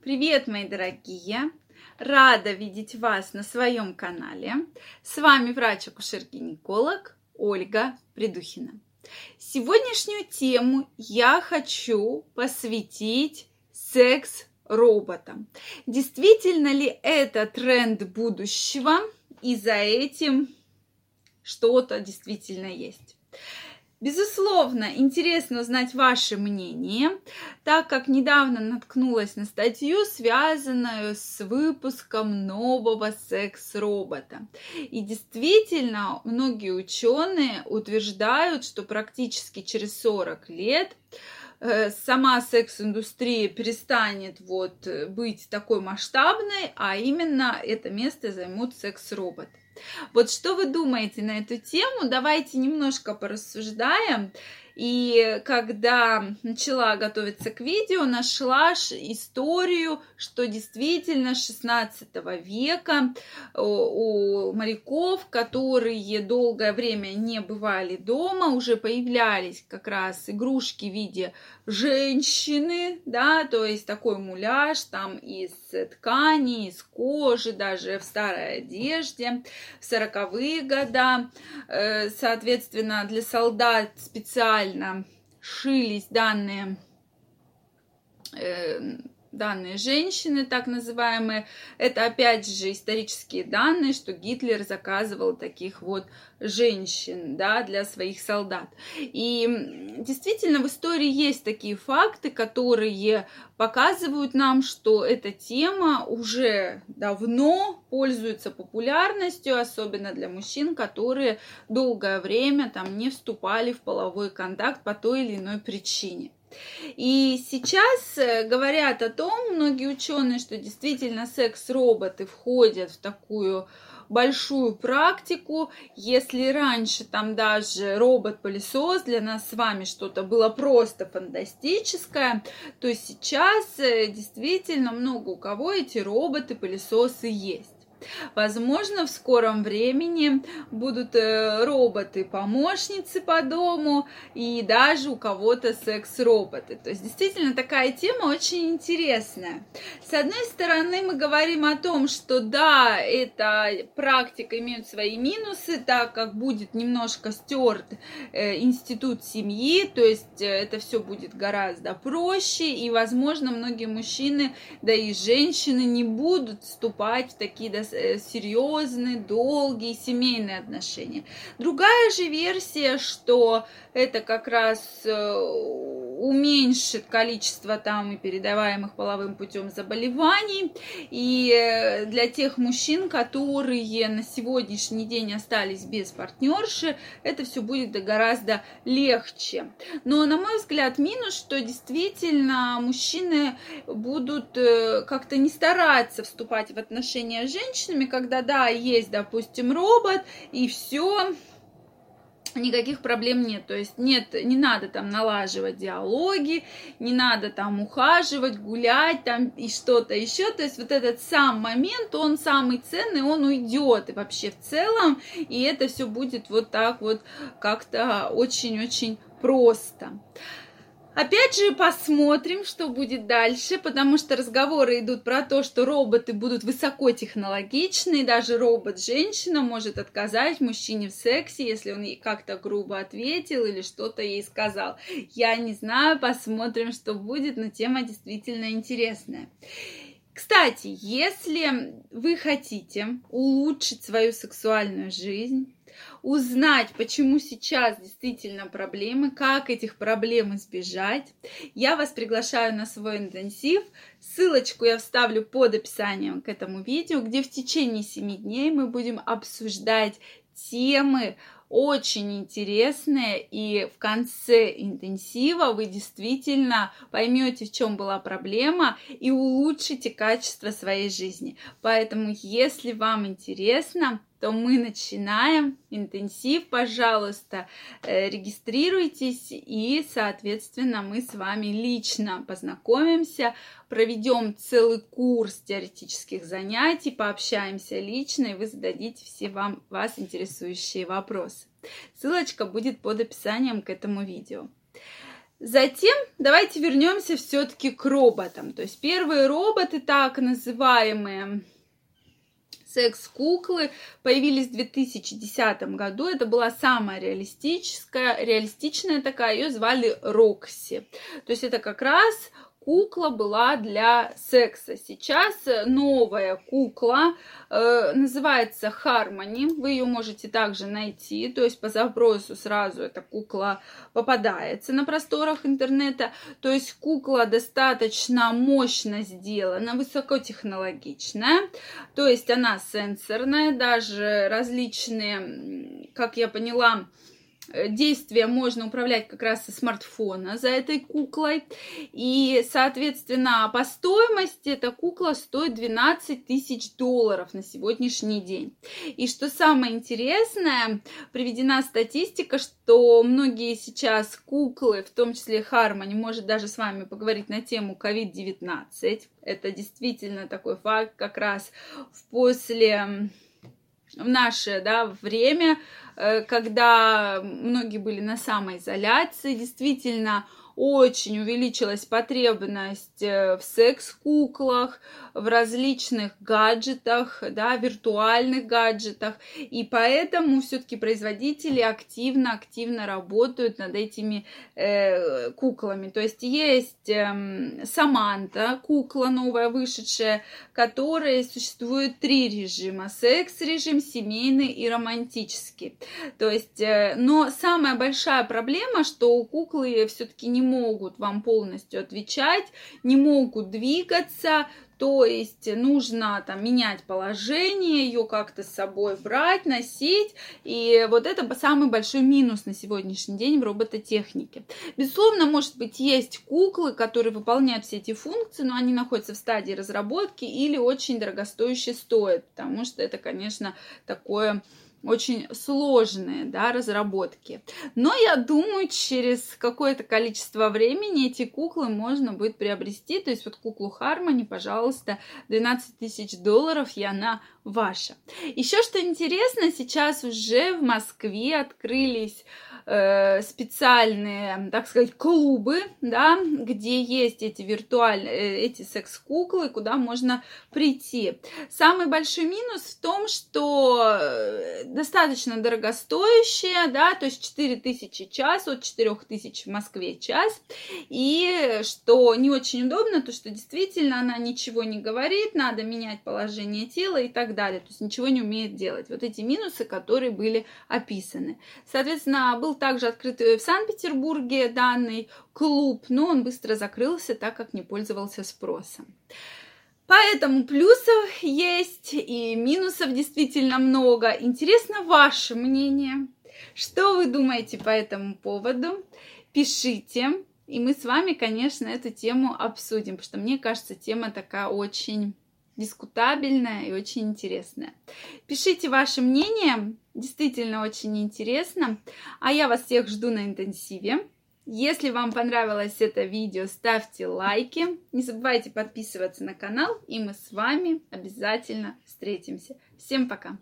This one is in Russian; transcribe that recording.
Привет, мои дорогие! Рада видеть вас на своем канале. С вами врач-акушер-гинеколог Ольга Придухина. Сегодняшнюю тему я хочу посвятить секс-роботам. Действительно ли это тренд будущего и за этим что-то действительно есть? Безусловно, интересно узнать ваше мнение, так как недавно наткнулась на статью, связанную с выпуском нового секс-робота. И действительно, многие ученые утверждают, что практически через 40 лет э, сама секс-индустрия перестанет вот быть такой масштабной, а именно это место займут секс-роботы. Вот что вы думаете на эту тему? Давайте немножко порассуждаем. И когда начала готовиться к видео, нашла историю, что действительно с 16 века у моряков, которые долгое время не бывали дома, уже появлялись как раз игрушки в виде женщины, да, то есть такой муляж там из ткани, из кожи, даже в старой одежде, в сороковые года, э, соответственно, для солдат специально шились данные э, данные женщины, так называемые, это опять же исторические данные, что Гитлер заказывал таких вот женщин, да, для своих солдат. И действительно в истории есть такие факты, которые показывают нам, что эта тема уже давно пользуется популярностью, особенно для мужчин, которые долгое время там не вступали в половой контакт по той или иной причине. И сейчас э, говорят о том, многие ученые, что действительно секс-роботы входят в такую большую практику. Если раньше там даже робот-пылесос для нас с вами что-то было просто фантастическое, то сейчас э, действительно много у кого эти роботы-пылесосы есть. Возможно, в скором времени будут э, роботы-помощницы по дому и даже у кого-то секс-роботы. То есть действительно такая тема очень интересная. С одной стороны, мы говорим о том, что да, эта практика имеет свои минусы, так как будет немножко стерт э, институт семьи, то есть э, это все будет гораздо проще, и, возможно, многие мужчины, да и женщины не будут вступать в такие Э, серьезные, долгие семейные отношения. Другая же версия, что это как раз э, уменьшит количество там и передаваемых половым путем заболеваний. И э, для тех мужчин, которые на сегодняшний день остались без партнерши, это все будет гораздо легче. Но, на мой взгляд, минус, что действительно мужчины будут э, как-то не стараться вступать в отношения с женщинами, когда, да, есть, допустим, робот, и все, никаких проблем нет. То есть нет, не надо там налаживать диалоги, не надо там ухаживать, гулять там и что-то еще. То есть вот этот сам момент, он самый ценный, он уйдет и вообще в целом, и это все будет вот так вот как-то очень-очень просто. Опять же, посмотрим, что будет дальше, потому что разговоры идут про то, что роботы будут высокотехнологичны, даже робот-женщина может отказать мужчине в сексе, если он ей как-то грубо ответил или что-то ей сказал. Я не знаю, посмотрим, что будет, но тема действительно интересная. Кстати, если вы хотите улучшить свою сексуальную жизнь, узнать, почему сейчас действительно проблемы, как этих проблем избежать, я вас приглашаю на свой интенсив. Ссылочку я вставлю под описанием к этому видео, где в течение 7 дней мы будем обсуждать темы очень интересные, и в конце интенсива вы действительно поймете, в чем была проблема, и улучшите качество своей жизни. Поэтому, если вам интересно, то мы начинаем интенсив. Пожалуйста, э, регистрируйтесь и, соответственно, мы с вами лично познакомимся, проведем целый курс теоретических занятий, пообщаемся лично, и вы зададите все вам, вас интересующие вопросы. Ссылочка будет под описанием к этому видео. Затем давайте вернемся все-таки к роботам. То есть первые роботы, так называемые секс-куклы появились в 2010 году. Это была самая реалистическая, реалистичная такая, ее звали Рокси. То есть это как раз кукла была для секса. Сейчас новая кукла э, называется Harmony. Вы ее можете также найти. То есть по запросу сразу эта кукла попадается на просторах интернета. То есть кукла достаточно мощно сделана, высокотехнологичная. То есть она сенсорная, даже различные, как я поняла, Э, действия можно управлять как раз со смартфона за этой куклой. И, соответственно, по стоимости эта кукла стоит 12 тысяч долларов на сегодняшний день. И что самое интересное, приведена статистика, что многие сейчас куклы, в том числе Хармони, может даже с вами поговорить на тему COVID-19. Это действительно такой факт как раз в после в наше да, время Э, когда многие были на самоизоляции, действительно очень увеличилась потребность э, в секс-куклах, в различных гаджетах, да, виртуальных гаджетах. И поэтому все-таки производители активно-активно работают над этими э, куклами. То есть есть э, Саманта, кукла новая вышедшая, которая существует три режима. Секс-режим, семейный и романтический. То есть, э, но самая большая проблема, что у куклы все-таки не могут вам полностью отвечать, не могут двигаться, то есть нужно там менять положение, ее как-то с собой брать, носить. И вот это самый большой минус на сегодняшний день в робототехнике. Безусловно, может быть, есть куклы, которые выполняют все эти функции, но они находятся в стадии разработки или очень дорогостоящие стоят, потому что это, конечно, такое очень сложные да, разработки. Но я думаю, через какое-то количество времени эти куклы можно будет приобрести. То есть вот куклу Хармони, пожалуйста, 12 тысяч долларов, и она ваша. Еще что интересно, сейчас уже в Москве открылись Э, специальные, так сказать, клубы, да, где есть эти виртуальные, э, эти секс-куклы, куда можно прийти. Самый большой минус в том, что э, достаточно дорогостоящие, да, то есть 4000 час, от 4000 в Москве час, и что не очень удобно, то что действительно она ничего не говорит, надо менять положение тела и так далее, то есть ничего не умеет делать. Вот эти минусы, которые были описаны. Соответственно, был также открыт в Санкт-Петербурге данный клуб, но он быстро закрылся, так как не пользовался спросом. Поэтому плюсов есть и минусов действительно много. Интересно ваше мнение. Что вы думаете по этому поводу? Пишите. И мы с вами, конечно, эту тему обсудим, потому что мне кажется, тема такая очень дискутабельная и очень интересная. Пишите ваше мнение, действительно очень интересно. А я вас всех жду на интенсиве. Если вам понравилось это видео, ставьте лайки. Не забывайте подписываться на канал, и мы с вами обязательно встретимся. Всем пока!